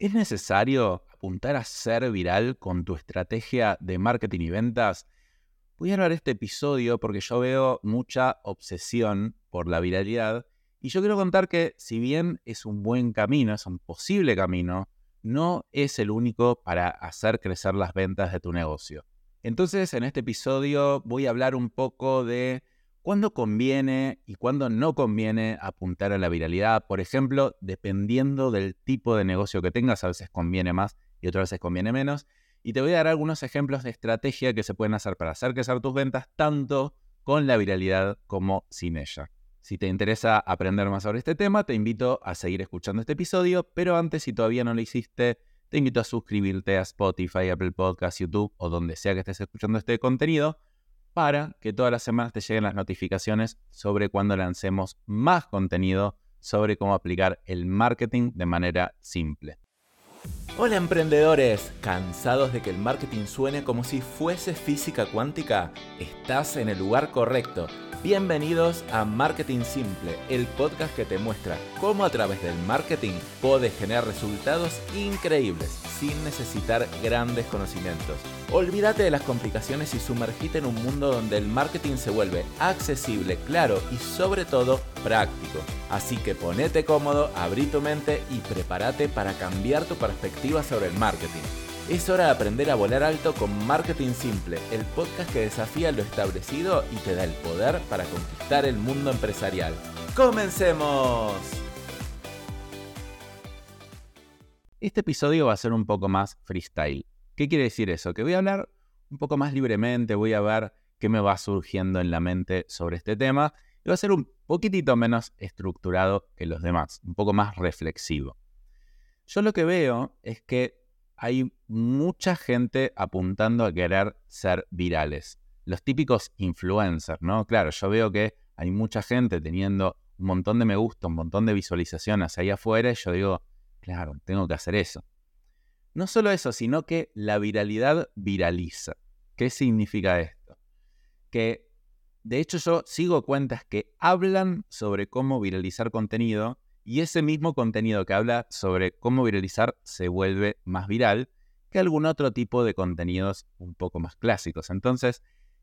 ¿Es necesario apuntar a ser viral con tu estrategia de marketing y ventas? Voy a hablar este episodio porque yo veo mucha obsesión por la viralidad y yo quiero contar que si bien es un buen camino, es un posible camino, no es el único para hacer crecer las ventas de tu negocio. Entonces en este episodio voy a hablar un poco de ¿Cuándo conviene y cuándo no conviene apuntar a la viralidad? Por ejemplo, dependiendo del tipo de negocio que tengas, a veces conviene más y otras veces conviene menos. Y te voy a dar algunos ejemplos de estrategia que se pueden hacer para hacer crecer tus ventas tanto con la viralidad como sin ella. Si te interesa aprender más sobre este tema, te invito a seguir escuchando este episodio, pero antes, si todavía no lo hiciste, te invito a suscribirte a Spotify, Apple Podcasts, YouTube o donde sea que estés escuchando este contenido para que todas las semanas te lleguen las notificaciones sobre cuando lancemos más contenido sobre cómo aplicar el marketing de manera simple. Hola emprendedores, ¿cansados de que el marketing suene como si fuese física cuántica? Estás en el lugar correcto. Bienvenidos a Marketing Simple, el podcast que te muestra cómo a través del marketing puedes generar resultados increíbles sin necesitar grandes conocimientos. Olvídate de las complicaciones y sumergite en un mundo donde el marketing se vuelve accesible, claro y sobre todo práctico. Así que ponete cómodo, abrí tu mente y prepárate para cambiar tu perspectiva sobre el marketing. Es hora de aprender a volar alto con Marketing Simple, el podcast que desafía lo establecido y te da el poder para conquistar el mundo empresarial. ¡Comencemos! Este episodio va a ser un poco más freestyle. ¿Qué quiere decir eso? Que voy a hablar un poco más libremente, voy a ver qué me va surgiendo en la mente sobre este tema y va a ser un poquitito menos estructurado que los demás, un poco más reflexivo. Yo lo que veo es que hay mucha gente apuntando a querer ser virales. Los típicos influencers, ¿no? Claro, yo veo que hay mucha gente teniendo un montón de me gusta, un montón de visualizaciones ahí afuera y yo digo, claro, tengo que hacer eso. No solo eso, sino que la viralidad viraliza. ¿Qué significa esto? Que de hecho yo sigo cuentas que hablan sobre cómo viralizar contenido y ese mismo contenido que habla sobre cómo viralizar se vuelve más viral que algún otro tipo de contenidos un poco más clásicos. Entonces,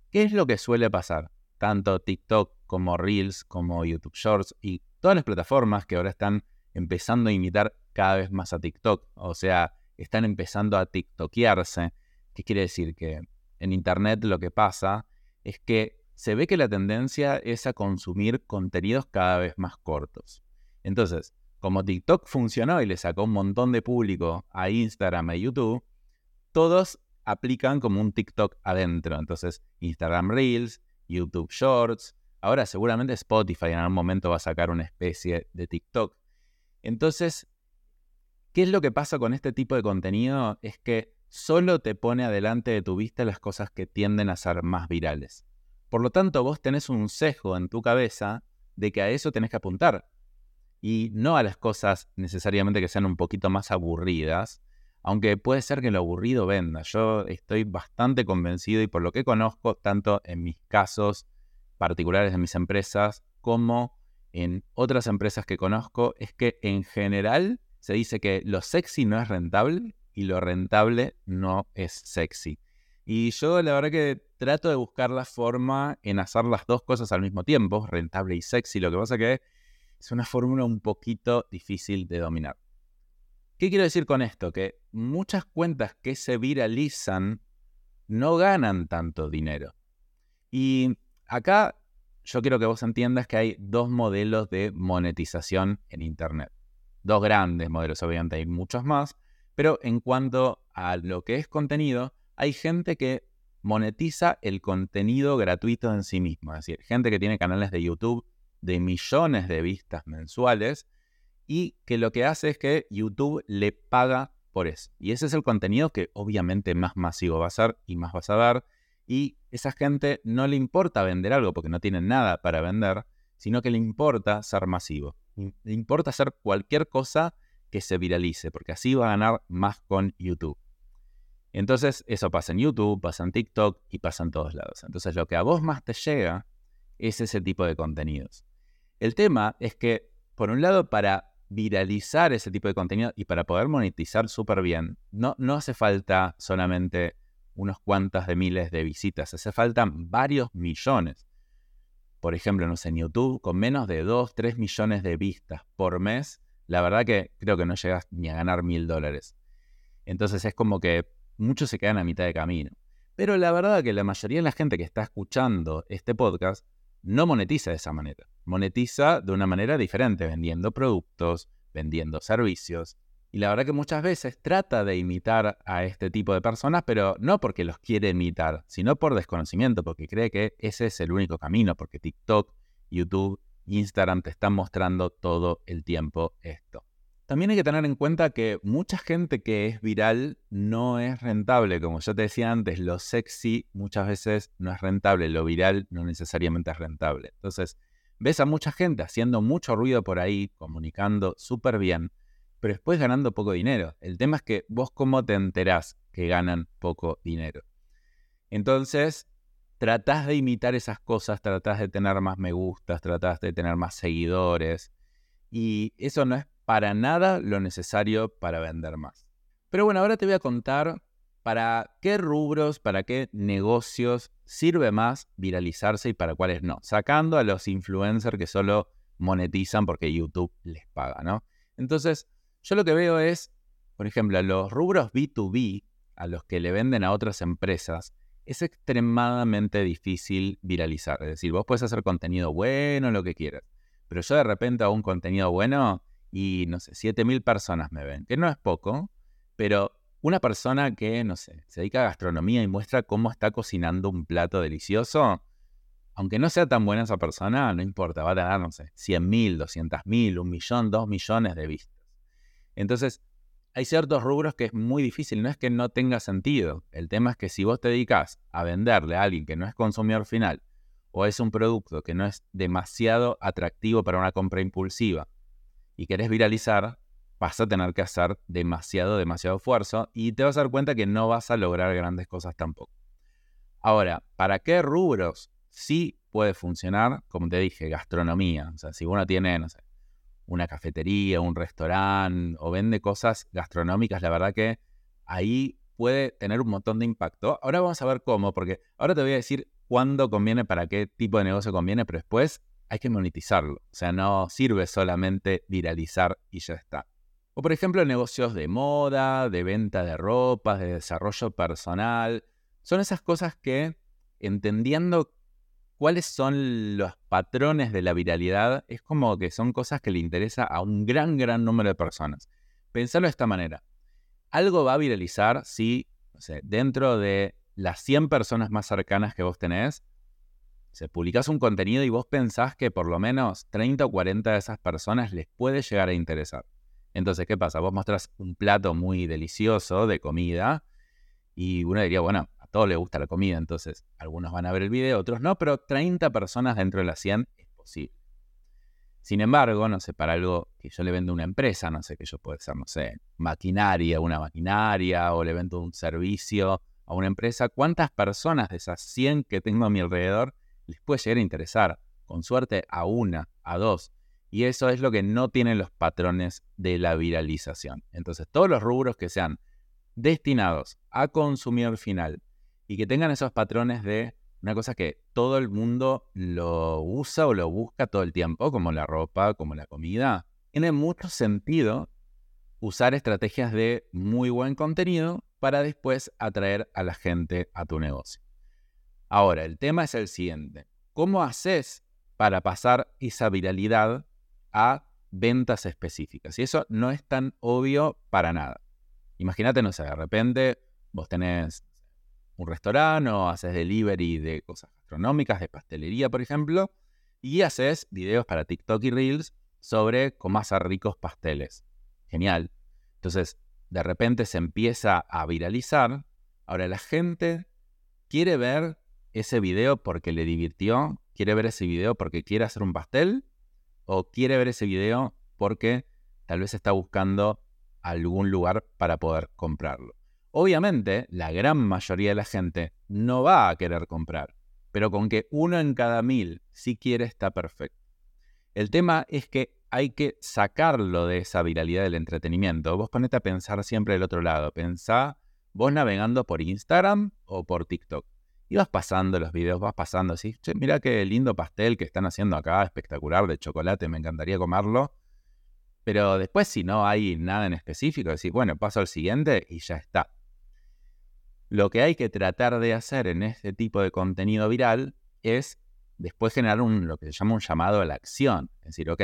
¿qué es lo que suele pasar? Tanto TikTok como Reels, como YouTube Shorts y todas las plataformas que ahora están empezando a imitar cada vez más a TikTok, o sea, están empezando a TikTokearse. ¿Qué quiere decir? Que en Internet lo que pasa es que se ve que la tendencia es a consumir contenidos cada vez más cortos. Entonces, como TikTok funcionó y le sacó un montón de público a Instagram y YouTube, todos aplican como un TikTok adentro. Entonces, Instagram Reels, YouTube Shorts, ahora seguramente Spotify en algún momento va a sacar una especie de TikTok. Entonces, ¿qué es lo que pasa con este tipo de contenido? Es que solo te pone adelante de tu vista las cosas que tienden a ser más virales. Por lo tanto, vos tenés un sesgo en tu cabeza de que a eso tenés que apuntar y no a las cosas necesariamente que sean un poquito más aburridas, aunque puede ser que lo aburrido venda. Yo estoy bastante convencido y por lo que conozco, tanto en mis casos particulares de mis empresas como en otras empresas que conozco, es que en general se dice que lo sexy no es rentable y lo rentable no es sexy. Y yo la verdad que trato de buscar la forma en hacer las dos cosas al mismo tiempo, rentable y sexy. Lo que pasa que es una fórmula un poquito difícil de dominar. ¿Qué quiero decir con esto? Que muchas cuentas que se viralizan no ganan tanto dinero. Y acá yo quiero que vos entiendas que hay dos modelos de monetización en Internet. Dos grandes modelos, obviamente hay muchos más, pero en cuanto a lo que es contenido, hay gente que monetiza el contenido gratuito en sí mismo. Es decir, gente que tiene canales de YouTube de millones de vistas mensuales y que lo que hace es que YouTube le paga por eso. Y ese es el contenido que obviamente más masivo va a ser y más vas a ver. Y esa gente no le importa vender algo porque no tiene nada para vender, sino que le importa ser masivo. Le importa hacer cualquier cosa que se viralice, porque así va a ganar más con YouTube. Entonces, eso pasa en YouTube, pasa en TikTok y pasa en todos lados. Entonces, lo que a vos más te llega es ese tipo de contenidos. El tema es que, por un lado, para viralizar ese tipo de contenido y para poder monetizar súper bien, no, no hace falta solamente unos cuantas de miles de visitas, hace falta varios millones. Por ejemplo, no sé, en YouTube, con menos de 2, 3 millones de vistas por mes, la verdad que creo que no llegas ni a ganar mil dólares. Entonces es como que muchos se quedan a mitad de camino. Pero la verdad que la mayoría de la gente que está escuchando este podcast no monetiza de esa manera. Monetiza de una manera diferente, vendiendo productos, vendiendo servicios. Y la verdad que muchas veces trata de imitar a este tipo de personas, pero no porque los quiere imitar, sino por desconocimiento, porque cree que ese es el único camino, porque TikTok, YouTube, Instagram te están mostrando todo el tiempo esto. También hay que tener en cuenta que mucha gente que es viral no es rentable. Como yo te decía antes, lo sexy muchas veces no es rentable, lo viral no necesariamente es rentable. Entonces, ves a mucha gente haciendo mucho ruido por ahí, comunicando súper bien, pero después ganando poco dinero. El tema es que vos cómo te enterás que ganan poco dinero. Entonces, tratás de imitar esas cosas, tratás de tener más me gustas, tratás de tener más seguidores. Y eso no es para nada lo necesario para vender más. Pero bueno, ahora te voy a contar para qué rubros, para qué negocios sirve más viralizarse y para cuáles no, sacando a los influencers que solo monetizan porque YouTube les paga, ¿no? Entonces, yo lo que veo es, por ejemplo, los rubros B2B, a los que le venden a otras empresas, es extremadamente difícil viralizar. Es decir, vos puedes hacer contenido bueno, lo que quieras, pero yo de repente hago un contenido bueno y no sé, 7000 personas me ven, que no es poco, pero una persona que, no sé, se dedica a gastronomía y muestra cómo está cocinando un plato delicioso, aunque no sea tan buena esa persona, no importa, va a tener, no sé, 100.000, 200.000, un millón, dos millones de vistas. Entonces, hay ciertos rubros que es muy difícil, no es que no tenga sentido. El tema es que si vos te dedicas a venderle a alguien que no es consumidor final o es un producto que no es demasiado atractivo para una compra impulsiva y querés viralizar, vas a tener que hacer demasiado, demasiado esfuerzo y te vas a dar cuenta que no vas a lograr grandes cosas tampoco. Ahora, ¿para qué rubros sí puede funcionar? Como te dije, gastronomía. O sea, si uno tiene, no sé, una cafetería, un restaurante o vende cosas gastronómicas, la verdad que ahí puede tener un montón de impacto. Ahora vamos a ver cómo, porque ahora te voy a decir cuándo conviene, para qué tipo de negocio conviene, pero después hay que monetizarlo. O sea, no sirve solamente viralizar y ya está. O por ejemplo, negocios de moda, de venta de ropa, de desarrollo personal. Son esas cosas que, entendiendo cuáles son los patrones de la viralidad, es como que son cosas que le interesa a un gran, gran número de personas. Pensarlo de esta manera. Algo va a viralizar si, dentro de las 100 personas más cercanas que vos tenés, se publicas un contenido y vos pensás que por lo menos 30 o 40 de esas personas les puede llegar a interesar. Entonces, ¿qué pasa? Vos mostrás un plato muy delicioso de comida y uno diría, bueno, a todos les gusta la comida, entonces algunos van a ver el video, otros no, pero 30 personas dentro de las 100 es posible. Sin embargo, no sé, para algo que yo le vendo a una empresa, no sé, que yo puede ser, no sé, maquinaria, una maquinaria, o le vendo un servicio a una empresa, ¿cuántas personas de esas 100 que tengo a mi alrededor les puede llegar a interesar, con suerte a una, a dos. Y eso es lo que no tienen los patrones de la viralización. Entonces, todos los rubros que sean destinados a consumidor final y que tengan esos patrones de una cosa que todo el mundo lo usa o lo busca todo el tiempo, como la ropa, como la comida, tiene mucho sentido usar estrategias de muy buen contenido para después atraer a la gente a tu negocio. Ahora, el tema es el siguiente. ¿Cómo haces para pasar esa viralidad a ventas específicas? Y eso no es tan obvio para nada. Imagínate, no sé, de repente vos tenés un restaurante o haces delivery de cosas gastronómicas, de pastelería, por ejemplo, y haces videos para TikTok y Reels sobre cómo hacer ricos pasteles. Genial. Entonces, de repente se empieza a viralizar. Ahora la gente quiere ver ese video porque le divirtió, quiere ver ese video porque quiere hacer un pastel o quiere ver ese video porque tal vez está buscando algún lugar para poder comprarlo. Obviamente, la gran mayoría de la gente no va a querer comprar, pero con que uno en cada mil sí quiere está perfecto. El tema es que hay que sacarlo de esa viralidad del entretenimiento. Vos ponete a pensar siempre del otro lado. Pensá vos navegando por Instagram o por TikTok. Y vas pasando los videos, vas pasando así. Che, mira qué lindo pastel que están haciendo acá, espectacular, de chocolate, me encantaría comerlo. Pero después, si no hay nada en específico, decís, bueno, paso al siguiente y ya está. Lo que hay que tratar de hacer en este tipo de contenido viral es después generar un, lo que se llama un llamado a la acción. Es decir, ok,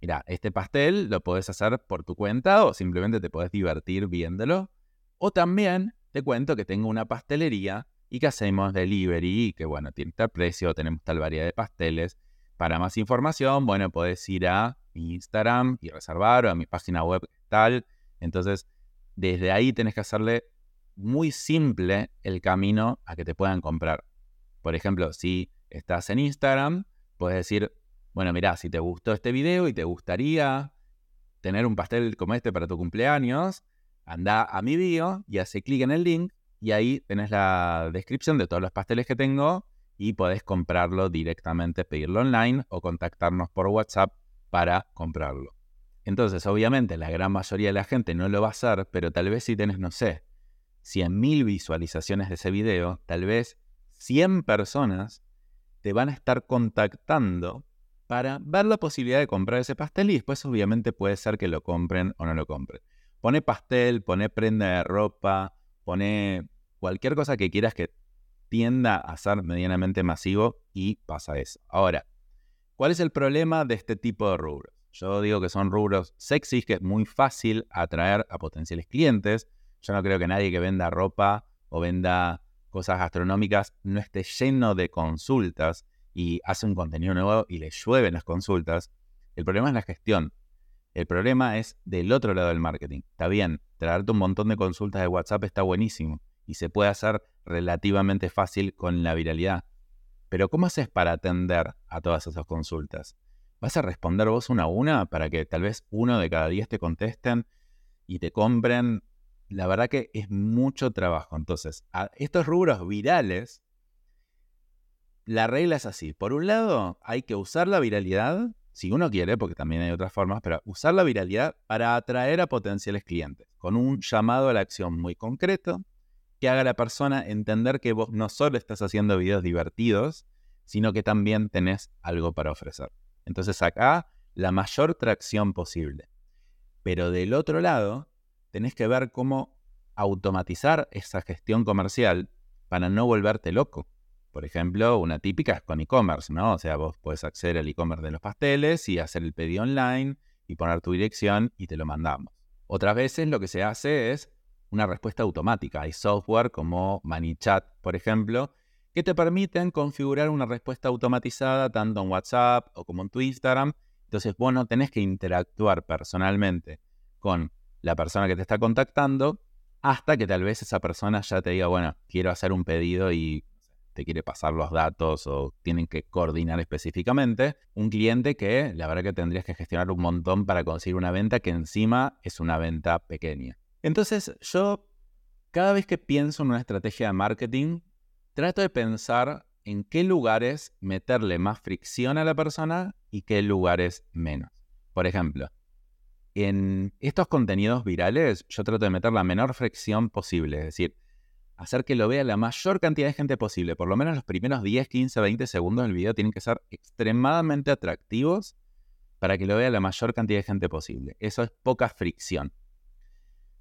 mira, este pastel lo puedes hacer por tu cuenta o simplemente te puedes divertir viéndolo. O también te cuento que tengo una pastelería y que hacemos delivery que, bueno, tiene tal precio, tenemos tal variedad de pasteles. Para más información, bueno, puedes ir a mi Instagram y reservar o a mi página web tal. Entonces, desde ahí tenés que hacerle muy simple el camino a que te puedan comprar. Por ejemplo, si estás en Instagram, puedes decir, bueno, mira, si te gustó este video y te gustaría tener un pastel como este para tu cumpleaños, anda a mi bio y hace clic en el link y ahí tenés la descripción de todos los pasteles que tengo y podés comprarlo directamente, pedirlo online o contactarnos por WhatsApp para comprarlo. Entonces, obviamente, la gran mayoría de la gente no lo va a hacer, pero tal vez si tenés, no sé, 100.000 visualizaciones de ese video, tal vez 100 personas te van a estar contactando para ver la posibilidad de comprar ese pastel y después obviamente puede ser que lo compren o no lo compren. Pone pastel, pone prenda de ropa, pone cualquier cosa que quieras que tienda a ser medianamente masivo y pasa eso. Ahora, ¿cuál es el problema de este tipo de rubros? Yo digo que son rubros sexys, que es muy fácil atraer a potenciales clientes, yo no creo que nadie que venda ropa o venda cosas gastronómicas no esté lleno de consultas y hace un contenido nuevo y le llueven las consultas. El problema es la gestión. El problema es del otro lado del marketing. Está bien, traerte un montón de consultas de WhatsApp está buenísimo y se puede hacer relativamente fácil con la viralidad. Pero ¿cómo haces para atender a todas esas consultas? ¿Vas a responder vos una a una para que tal vez uno de cada diez te contesten y te compren la verdad que es mucho trabajo. Entonces, a estos rubros virales, la regla es así. Por un lado, hay que usar la viralidad, si uno quiere, porque también hay otras formas, pero usar la viralidad para atraer a potenciales clientes, con un llamado a la acción muy concreto, que haga a la persona entender que vos no solo estás haciendo videos divertidos, sino que también tenés algo para ofrecer. Entonces acá, la mayor tracción posible. Pero del otro lado, tenés que ver cómo automatizar esa gestión comercial para no volverte loco. Por ejemplo, una típica es con e-commerce, ¿no? O sea, vos puedes acceder al e-commerce de los pasteles y hacer el pedido online y poner tu dirección y te lo mandamos. Otras veces lo que se hace es una respuesta automática. Hay software como ManyChat, por ejemplo, que te permiten configurar una respuesta automatizada tanto en WhatsApp o como en tu Instagram. Entonces vos no tenés que interactuar personalmente con la persona que te está contactando hasta que tal vez esa persona ya te diga, bueno, quiero hacer un pedido y te quiere pasar los datos o tienen que coordinar específicamente. Un cliente que la verdad que tendrías que gestionar un montón para conseguir una venta que encima es una venta pequeña. Entonces yo cada vez que pienso en una estrategia de marketing, trato de pensar en qué lugares meterle más fricción a la persona y qué lugares menos. Por ejemplo, en estos contenidos virales yo trato de meter la menor fricción posible, es decir, hacer que lo vea la mayor cantidad de gente posible. Por lo menos los primeros 10, 15, 20 segundos del video tienen que ser extremadamente atractivos para que lo vea la mayor cantidad de gente posible. Eso es poca fricción.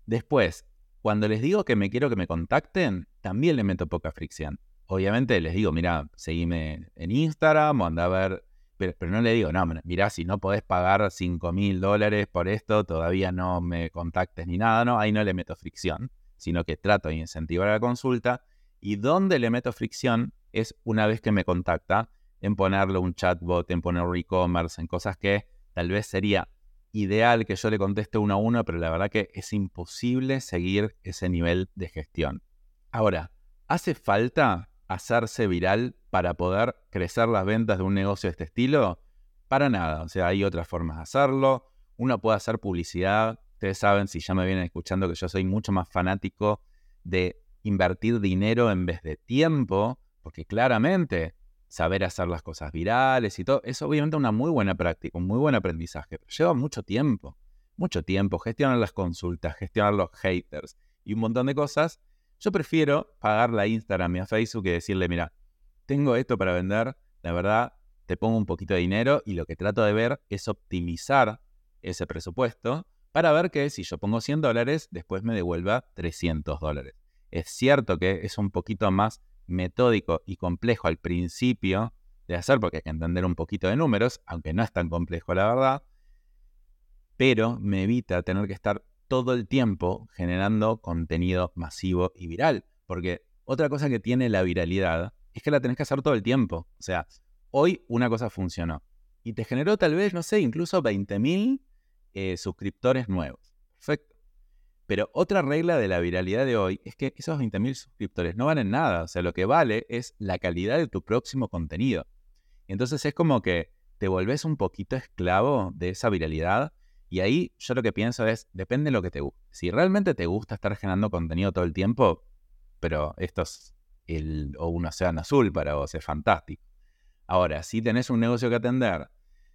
Después, cuando les digo que me quiero que me contacten, también le meto poca fricción. Obviamente les digo, mira, seguime en Instagram o anda a ver pero, no le digo, no, mirá, si no podés pagar 5 mil dólares por esto, todavía no me contactes ni nada, ¿no? Ahí no le meto fricción, sino que trato de incentivar la consulta. Y donde le meto fricción es una vez que me contacta, en ponerle un chatbot, en poner e-commerce, en cosas que tal vez sería ideal que yo le conteste uno a uno, pero la verdad que es imposible seguir ese nivel de gestión. Ahora, ¿hace falta hacerse viral para poder crecer las ventas de un negocio de este estilo? Para nada, o sea, hay otras formas de hacerlo. Uno puede hacer publicidad. Ustedes saben, si ya me vienen escuchando, que yo soy mucho más fanático de invertir dinero en vez de tiempo, porque claramente saber hacer las cosas virales y todo. Es obviamente una muy buena práctica, un muy buen aprendizaje. Pero lleva mucho tiempo, mucho tiempo. Gestionar las consultas, gestionar los haters y un montón de cosas. Yo prefiero pagarle a Instagram y a Facebook y decirle, mira, tengo esto para vender, la verdad, te pongo un poquito de dinero y lo que trato de ver es optimizar ese presupuesto para ver que si yo pongo 100 dólares, después me devuelva 300 dólares. Es cierto que es un poquito más metódico y complejo al principio de hacer, porque hay que entender un poquito de números, aunque no es tan complejo la verdad, pero me evita tener que estar todo el tiempo generando contenido masivo y viral. Porque otra cosa que tiene la viralidad es que la tenés que hacer todo el tiempo. O sea, hoy una cosa funcionó y te generó tal vez, no sé, incluso 20.000 eh, suscriptores nuevos. Perfecto. Pero otra regla de la viralidad de hoy es que esos 20.000 suscriptores no valen nada. O sea, lo que vale es la calidad de tu próximo contenido. Entonces es como que te volvés un poquito esclavo de esa viralidad y ahí yo lo que pienso es, depende de lo que te guste. Si realmente te gusta estar generando contenido todo el tiempo, pero esto es el, o un océano azul para vos, es fantástico. Ahora, si tenés un negocio que atender,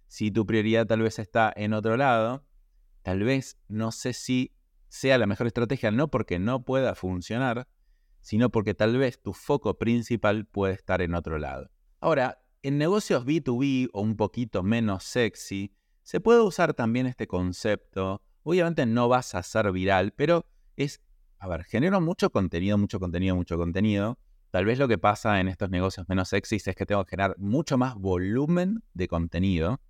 si tu prioridad tal vez está en otro lado, tal vez no sé si sea la mejor estrategia, no porque no pueda funcionar, sino porque tal vez tu foco principal puede estar en otro lado. Ahora, en negocios B2B o un poquito menos sexy, se puede usar también este concepto. Obviamente no vas a ser viral, pero es, a ver, genero mucho contenido, mucho contenido, mucho contenido. Tal vez lo que pasa en estos negocios menos sexys es que tengo que generar mucho más volumen de contenido.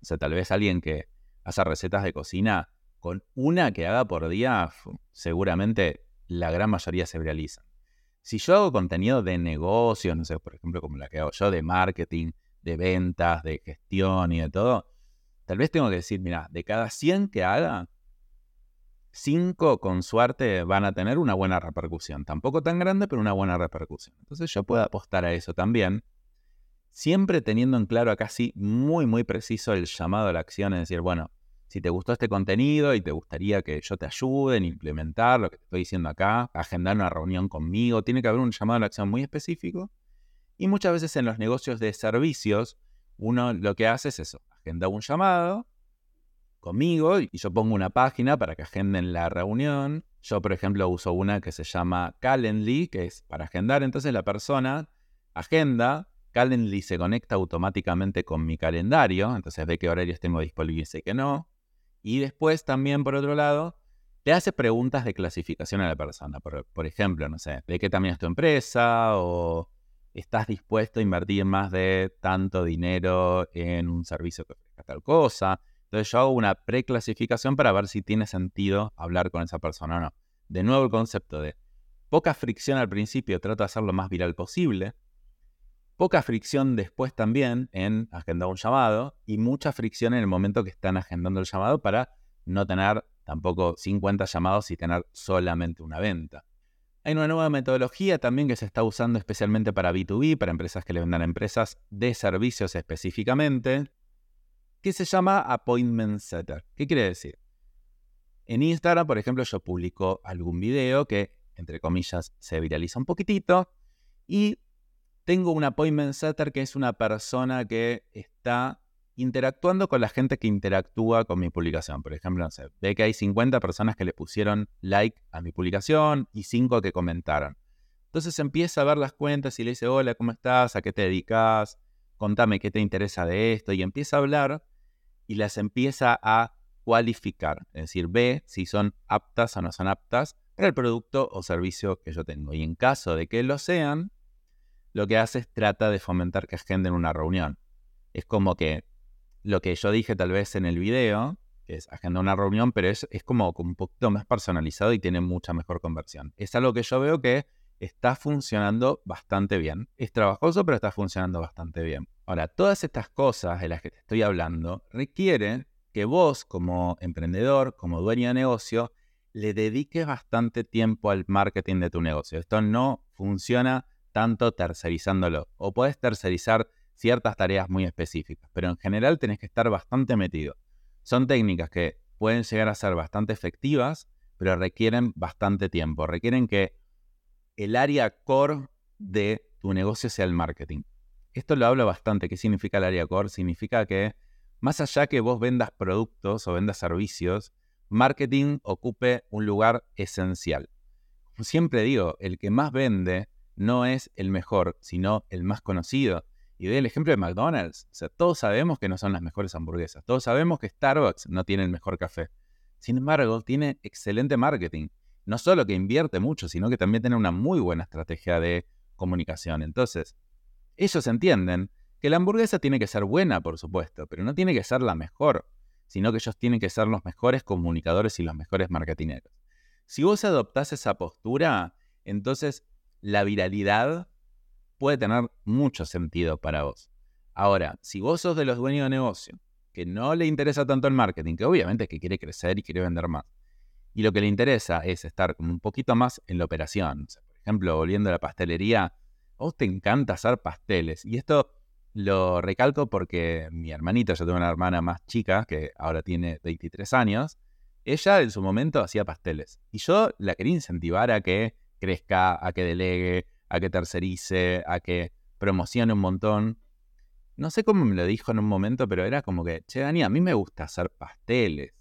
O sea, tal vez alguien que hace recetas de cocina, con una que haga por día, seguramente la gran mayoría se viralizan. Si yo hago contenido de negocios, no sé, por ejemplo, como la que hago yo, de marketing, de ventas, de gestión y de todo, Tal vez tengo que decir, mira, de cada 100 que haga, 5 con suerte van a tener una buena repercusión. Tampoco tan grande, pero una buena repercusión. Entonces yo puedo apostar a eso también, siempre teniendo en claro acá sí muy, muy preciso el llamado a la acción, es decir, bueno, si te gustó este contenido y te gustaría que yo te ayude en implementar lo que te estoy diciendo acá, agendar una reunión conmigo, tiene que haber un llamado a la acción muy específico. Y muchas veces en los negocios de servicios, uno lo que hace es eso, agenda un llamado conmigo y yo pongo una página para que agenden la reunión. Yo, por ejemplo, uso una que se llama Calendly, que es para agendar. Entonces la persona agenda, Calendly se conecta automáticamente con mi calendario, entonces ve qué horarios tengo disponibles y qué no. Y después también, por otro lado, le hace preguntas de clasificación a la persona. Por, ejemplo, no sé, ¿de qué tamaño es tu empresa? O estás dispuesto a invertir más de tanto dinero en un servicio que ofrezca tal cosa. Entonces yo hago una preclasificación para ver si tiene sentido hablar con esa persona o no. De nuevo el concepto de poca fricción al principio, trato de hacer lo más viral posible. Poca fricción después también en agendar un llamado y mucha fricción en el momento que están agendando el llamado para no tener tampoco 50 llamados y tener solamente una venta. Hay una nueva metodología también que se está usando especialmente para B2B, para empresas que le vendan a empresas de servicios específicamente, que se llama Appointment Setter. ¿Qué quiere decir? En Instagram, por ejemplo, yo publico algún video que, entre comillas, se viraliza un poquitito y tengo un Appointment Setter que es una persona que está interactuando con la gente que interactúa con mi publicación. Por ejemplo, no sé, ve que hay 50 personas que le pusieron like a mi publicación y 5 que comentaron. Entonces empieza a ver las cuentas y le dice, hola, ¿cómo estás? ¿A qué te dedicas? Contame qué te interesa de esto. Y empieza a hablar y las empieza a cualificar. Es decir, ve si son aptas o no son aptas para el producto o servicio que yo tengo. Y en caso de que lo sean, lo que hace es trata de fomentar que agenden una reunión. Es como que lo que yo dije tal vez en el video, que es agenda una reunión, pero es, es como un poquito más personalizado y tiene mucha mejor conversión. Es algo que yo veo que está funcionando bastante bien. Es trabajoso, pero está funcionando bastante bien. Ahora, todas estas cosas de las que te estoy hablando requieren que vos como emprendedor, como dueño de negocio, le dediques bastante tiempo al marketing de tu negocio. Esto no funciona tanto tercerizándolo. O puedes tercerizar ciertas tareas muy específicas, pero en general tenés que estar bastante metido. Son técnicas que pueden llegar a ser bastante efectivas, pero requieren bastante tiempo, requieren que el área core de tu negocio sea el marketing. esto lo hablo bastante. ¿Qué significa el área core? Significa que más allá que vos vendas productos o vendas servicios, marketing ocupe un lugar esencial. Como siempre digo, el que más vende no es el mejor, sino el más conocido. Y doy el ejemplo de McDonald's. Todos sabemos que no son las mejores hamburguesas. Todos sabemos que Starbucks no tiene el mejor café. Sin embargo, tiene excelente marketing. No solo que invierte mucho, sino que también tiene una muy buena estrategia de comunicación. Entonces, ellos entienden que la hamburguesa tiene que ser buena, por supuesto, pero no tiene que ser la mejor, sino que ellos tienen que ser los mejores comunicadores y los mejores marketineros. Si vos adoptás esa postura, entonces la viralidad puede tener mucho sentido para vos. Ahora, si vos sos de los dueños de negocio, que no le interesa tanto el marketing, que obviamente que quiere crecer y quiere vender más, y lo que le interesa es estar un poquito más en la operación. por ejemplo, volviendo a la pastelería, a vos te encanta hacer pasteles. Y esto lo recalco porque mi hermanita, yo tengo una hermana más chica que ahora tiene 23 años, ella en su momento hacía pasteles. Y yo la quería incentivar a que crezca, a que delegue, a que tercerice, a que promocione un montón. No sé cómo me lo dijo en un momento, pero era como que, che, Dani, a mí me gusta hacer pasteles.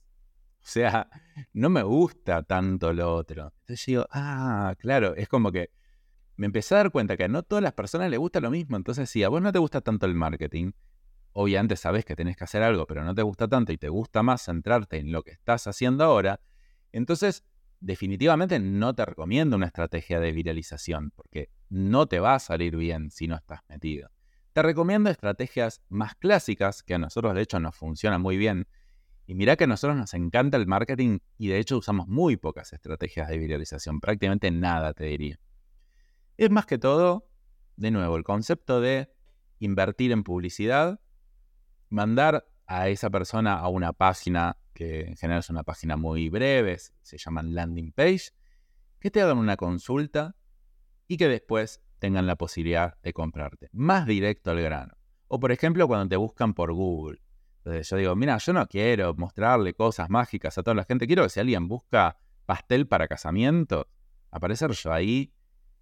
O sea, no me gusta tanto lo otro. Entonces yo digo, ah, claro, es como que me empecé a dar cuenta que no todas las personas les gusta lo mismo. Entonces, si a vos no te gusta tanto el marketing, obviamente sabes que tenés que hacer algo, pero no te gusta tanto y te gusta más centrarte en lo que estás haciendo ahora, entonces definitivamente no te recomiendo una estrategia de viralización, porque no te va a salir bien si no estás metido. Te recomiendo estrategias más clásicas, que a nosotros de hecho nos funcionan muy bien. Y mira que a nosotros nos encanta el marketing y de hecho usamos muy pocas estrategias de viralización, prácticamente nada te diría. Es más que todo, de nuevo, el concepto de invertir en publicidad, mandar a esa persona a una página que en general es una página muy breve, se llaman landing page, que te hagan una consulta y que después tengan la posibilidad de comprarte. Más directo al grano. O por ejemplo cuando te buscan por Google. Entonces yo digo, mira, yo no quiero mostrarle cosas mágicas a toda la gente. Quiero que si alguien busca pastel para casamiento, aparecer yo ahí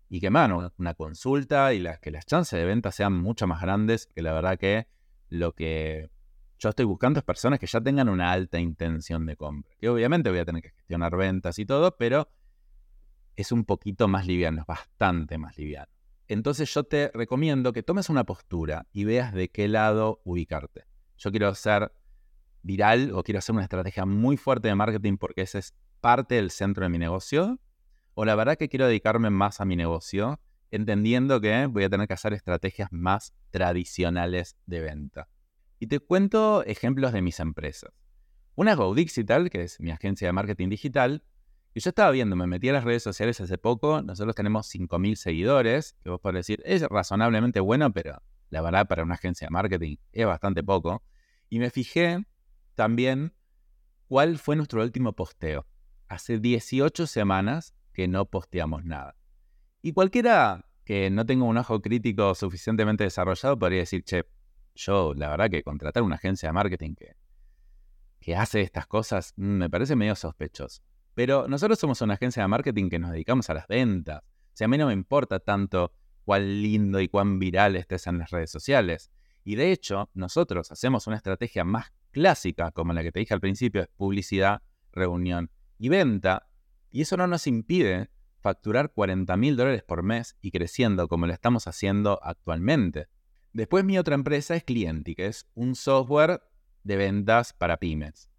y que, mano, una consulta y las, que las chances de venta sean mucho más grandes que la verdad que lo que yo estoy buscando personas que ya tengan una alta intención de compra. Que obviamente voy a tener que gestionar ventas y todo, pero es un poquito más liviano, es bastante más liviano. Entonces yo te recomiendo que tomes una postura y veas de qué lado ubicarte. Yo quiero ser viral o quiero hacer una estrategia muy fuerte de marketing porque ese es parte del centro de mi negocio. O la verdad que quiero dedicarme más a mi negocio, entendiendo que voy a tener que hacer estrategias más tradicionales de venta. Y te cuento ejemplos de mis empresas. Una es GoDigital, que es mi agencia de marketing digital. Y yo estaba viendo, me metí a las redes sociales hace poco. Nosotros tenemos 5.000 seguidores, que vos podés decir, es razonablemente bueno, pero la verdad para una agencia de marketing es bastante poco. Y me fijé también cuál fue nuestro último posteo. Hace 18 semanas que no posteamos nada. Y cualquiera que no tenga un ojo crítico suficientemente desarrollado podría decir, che, yo, la verdad que contratar una agencia de marketing que, que hace estas cosas mm, me parece medio sospechoso. Pero nosotros somos una agencia de marketing que nos dedicamos a las ventas. O sea, a mí no me importa tanto cuán lindo y cuán viral estés en las redes sociales. Y de hecho, nosotros hacemos una estrategia más clásica, como la que te dije al principio, es publicidad, reunión y venta. Y eso no nos impide facturar 40 mil dólares por mes y creciendo como lo estamos haciendo actualmente. Después mi otra empresa es Clienti, que es un software de ventas para pymes.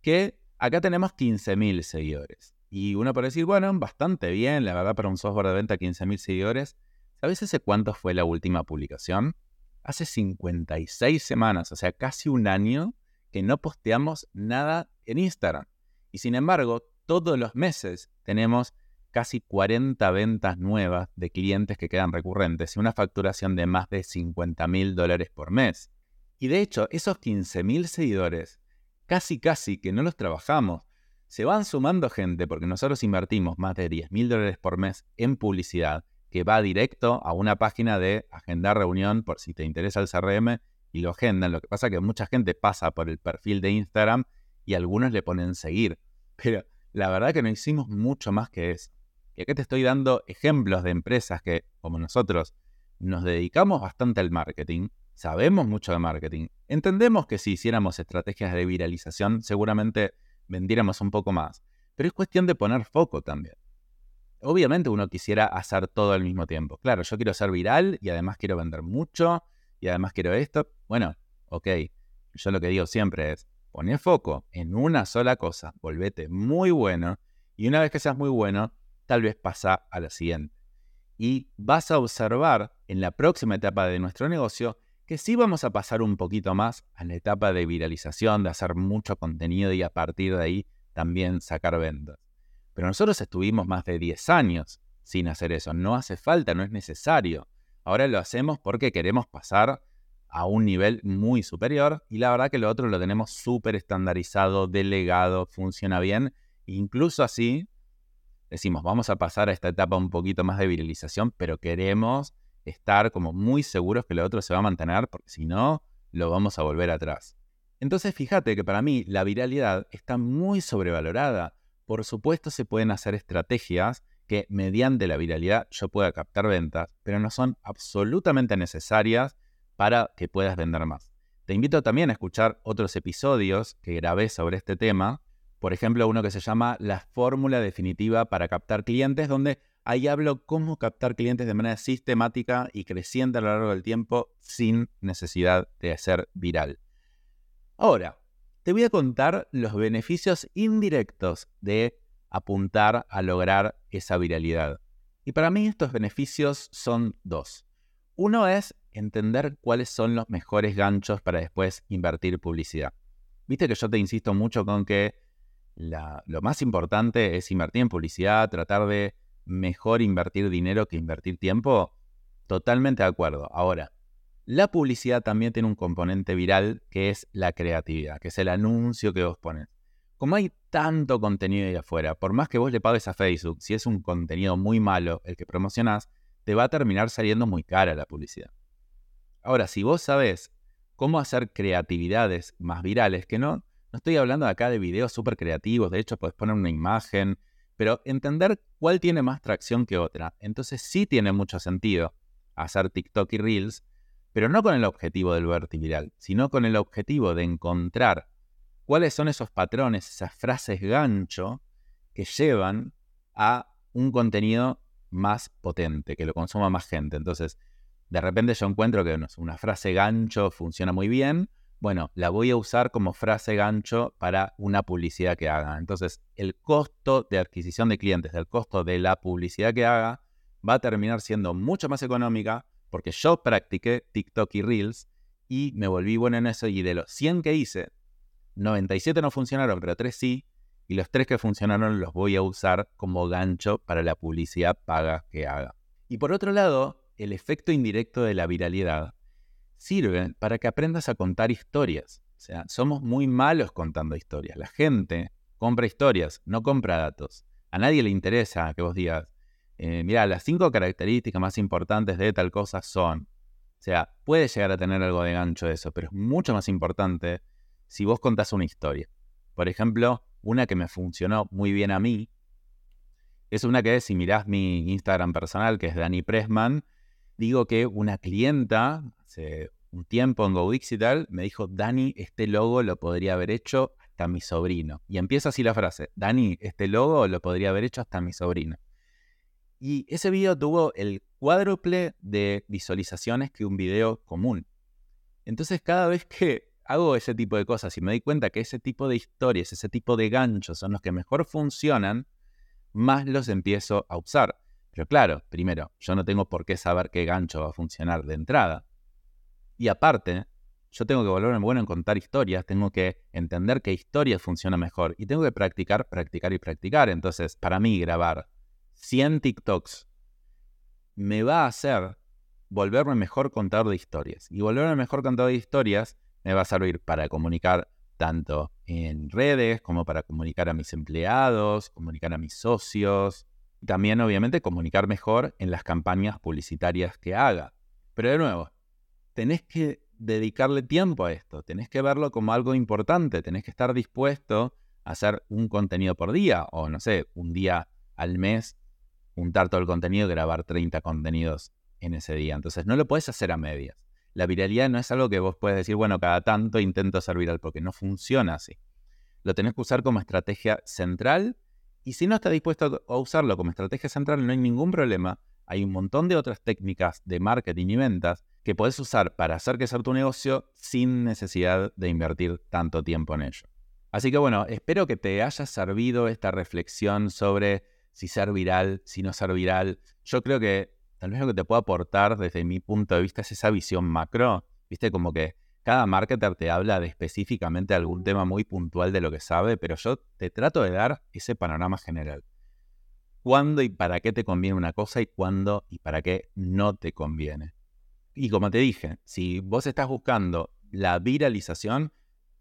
Que acá tenemos 15.000 seguidores. Y uno puede decir, bueno, bastante bien, la verdad, para un software de venta 15.000 seguidores. ¿Sabes hace cuánto fue la última publicación? Hace 56 semanas, o sea, casi un año que no posteamos nada en Instagram. Y sin embargo, todos los meses tenemos casi 40 ventas nuevas de clientes que quedan recurrentes y una facturación de más de 50 mil dólares por mes. Y de hecho, esos 15 mil seguidores, casi casi que no los trabajamos, se van sumando gente porque nosotros invertimos más de 10 mil dólares por mes en publicidad que va directo a una página de agendar reunión por si te interesa el CRM y lo agendan. Lo que pasa es que mucha gente pasa por el perfil de Instagram y algunos le ponen seguir. Pero la verdad que no hicimos mucho más que eso. Y acá te estoy dando ejemplos de empresas que, como nosotros, nos dedicamos bastante al marketing, sabemos mucho de marketing, entendemos que si hiciéramos estrategias de viralización seguramente vendiéramos un poco más, pero es cuestión de poner foco también. Obviamente uno quisiera hacer todo al mismo tiempo. Claro, yo quiero ser viral y además quiero vender mucho y además quiero esto. Bueno, ok, yo lo que digo siempre es, poné foco en una sola cosa, volvete muy bueno y una vez que seas muy bueno, tal vez pasa a la siguiente. Y vas a observar en la próxima etapa de nuestro negocio que sí vamos a pasar un poquito más a la etapa de viralización, de hacer mucho contenido y a partir de ahí también sacar ventas. Pero nosotros estuvimos más de 10 años sin hacer eso. No hace falta, no es necesario. Ahora lo hacemos porque queremos pasar a un nivel muy superior y la verdad que lo otro lo tenemos súper estandarizado, delegado, funciona bien. Incluso así, decimos, vamos a pasar a esta etapa un poquito más de viralización, pero queremos estar como muy seguros que lo otro se va a mantener, porque si no, lo vamos a volver atrás. Entonces fíjate que para mí la viralidad está muy sobrevalorada. Por supuesto se pueden hacer estrategias que mediante la viralidad yo pueda captar ventas, pero no son absolutamente necesarias para que puedas vender más. Te invito también a escuchar otros episodios que grabé sobre este tema, por ejemplo uno que se llama La fórmula definitiva para captar clientes, donde ahí hablo cómo captar clientes de manera sistemática y creciente a lo largo del tiempo sin necesidad de ser viral. Ahora, te voy a contar los beneficios indirectos de apuntar a lograr esa viralidad. Y para mí estos beneficios son dos. Uno es entender cuáles son los mejores ganchos para después invertir publicidad. Viste que yo te insisto mucho con que lo más importante es invertir en publicidad, tratar de mejor invertir dinero que invertir tiempo? Totalmente de acuerdo. Ahora, la publicidad también tiene un componente viral que es la creatividad, que es el anuncio que vos pones. Como hay tanto contenido ahí afuera, por más que vos le pagues a Facebook, si es un contenido muy malo el que promocionás, te va a terminar saliendo muy cara la publicidad. Ahora, si vos sabés cómo hacer creatividades más virales, que no, no estoy hablando acá de videos súper creativos, de hecho podés poner una imagen, pero entender cuál tiene más tracción que otra. Entonces sí tiene mucho sentido hacer TikTok y Reels, pero no con el objetivo del vertiviral, sino con el objetivo de encontrar cuáles son esos patrones, esas frases gancho que llevan a un contenido más potente, que lo consuma más gente. Entonces, de repente yo encuentro que una frase gancho funciona muy bien, bueno, la voy a usar como frase gancho para una publicidad que haga. Entonces, el costo de adquisición de clientes, el costo de la publicidad que haga, va a terminar siendo mucho más económica porque yo practiqué TikTok y Reels y me volví bueno en eso y de los 100 que hice, 97 no funcionaron, pero 3 sí, y los 3 que funcionaron los voy a usar como gancho para la publicidad paga que haga. Y por otro lado, el efecto indirecto de la viralidad sirve para que aprendas a contar historias. O sea, somos muy malos contando historias. La gente compra historias, no compra datos. A nadie le interesa que vos digas, eh, mira, las cinco características más importantes de tal cosa son. O sea, puede llegar a tener algo de gancho eso, pero es mucho más importante si vos contás una historia. Por ejemplo, una que me funcionó muy bien a mí es una que, si mirás mi Instagram personal, que es Dani Pressman, digo que una clienta hace un tiempo en GoDix y tal, me dijo, Dani, este logo lo podría haber hecho hasta mi sobrino. Y empieza así la frase, Dani, este logo lo podría haber hecho hasta mi sobrino. Y ese video tuvo el cuádruple de visualizaciones que un video común. Entonces cada vez que hago ese tipo de cosas y me doy cuenta que ese tipo de historias, ese tipo de ganchos son los que mejor funcionan, más los empiezo a usar. Pero claro, primero, yo no tengo por qué saber qué gancho va a funcionar de entrada. Y aparte, yo tengo que volverme bueno en contar historias, tengo que entender qué historia funciona mejor y tengo que practicar, practicar y practicar. Entonces, para mí, grabar 100 TikToks me va a hacer volverme mejor contador de historias. Y volverme mejor contador de historias me va a servir para comunicar tanto en redes como para comunicar a mis empleados, comunicar a mis socios, también, obviamente, comunicar mejor en las campañas publicitarias que haga. Pero de nuevo, tenés que dedicarle tiempo a esto, tenés que verlo como algo importante, tenés que estar dispuesto a hacer un contenido por día o, no sé, un día al mes, juntar todo el contenido grabar 30 contenidos en ese día. Entonces no lo puedes hacer a medias. La viralidad no es algo que vos puedes decir, bueno, cada tanto intento ser viral, porque no funciona así. Lo tenés que usar como estrategia central y si no estás dispuesto a usarlo como estrategia central, no hay ningún problema. Hay un montón de otras técnicas de marketing y ventas que puedes usar para hacer crecer tu negocio sin necesidad de invertir tanto tiempo en ello. Así que bueno, espero que te haya servido esta reflexión sobre si ser viral, si no ser viral. Yo creo que tal vez lo que te puedo aportar desde mi punto de vista es esa visión macro. Viste, como que cada marketer te habla de específicamente algún tema muy puntual de lo que sabe, pero yo te trato de dar ese panorama general. ¿Cuándo y para qué te conviene una cosa y cuándo y para qué no te conviene? Y como te dije, si vos estás buscando la viralización,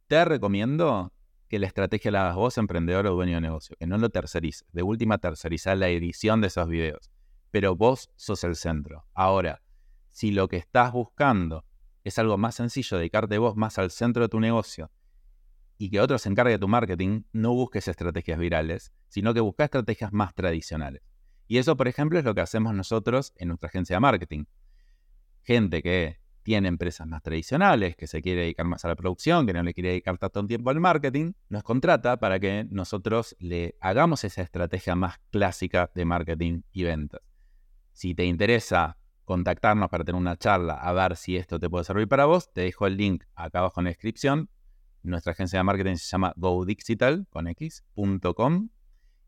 te recomiendo que la estrategia la hagas vos, emprendedor o dueño de negocio, que no lo tercerices. De última, tercerizar la edición de esos videos. Pero vos sos el centro. Ahora, si lo que estás buscando es algo más sencillo, dedicarte vos más al centro de tu negocio y que otro se encargue de tu marketing, no busques estrategias virales, sino que busca estrategias más tradicionales. Y eso, por ejemplo, es lo que hacemos nosotros en nuestra agencia de marketing. Gente que tiene empresas más tradicionales, que se quiere dedicar más a la producción, que no le quiere dedicar tanto tiempo al marketing, nos contrata para que nosotros le hagamos esa estrategia más clásica de marketing y ventas. Si te interesa contactarnos para tener una charla a ver si esto te puede servir para vos, te dejo el link acá abajo en la descripción. Nuestra agencia de marketing se llama GoDigital con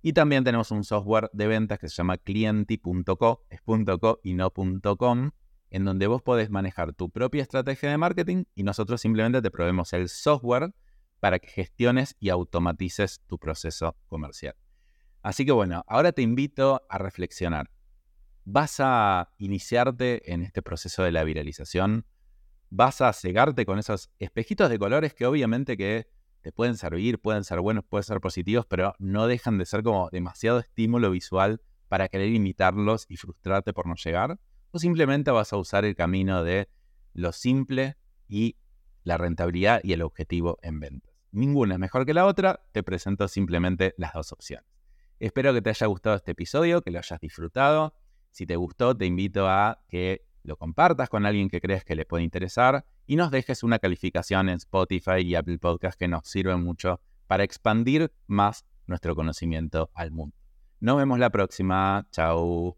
y también tenemos un software de ventas que se llama clienti.co, es .co y no .com en donde vos podés manejar tu propia estrategia de marketing y nosotros simplemente te proveemos el software para que gestiones y automatices tu proceso comercial. Así que bueno, ahora te invito a reflexionar. ¿Vas a iniciarte en este proceso de la viralización? ¿Vas a cegarte con esos espejitos de colores que obviamente que te pueden servir, pueden ser buenos, pueden ser positivos, pero no dejan de ser como demasiado estímulo visual para querer imitarlos y frustrarte por no llegar? o simplemente vas a usar el camino de lo simple y la rentabilidad y el objetivo en ventas. Ninguna es mejor que la otra, te presento simplemente las dos opciones. Espero que te haya gustado este episodio, que lo hayas disfrutado. Si te gustó, te invito a que lo compartas con alguien que crees que le puede interesar y nos dejes una calificación en Spotify y Apple Podcast que nos sirve mucho para expandir más nuestro conocimiento al mundo. Nos vemos la próxima. Chao.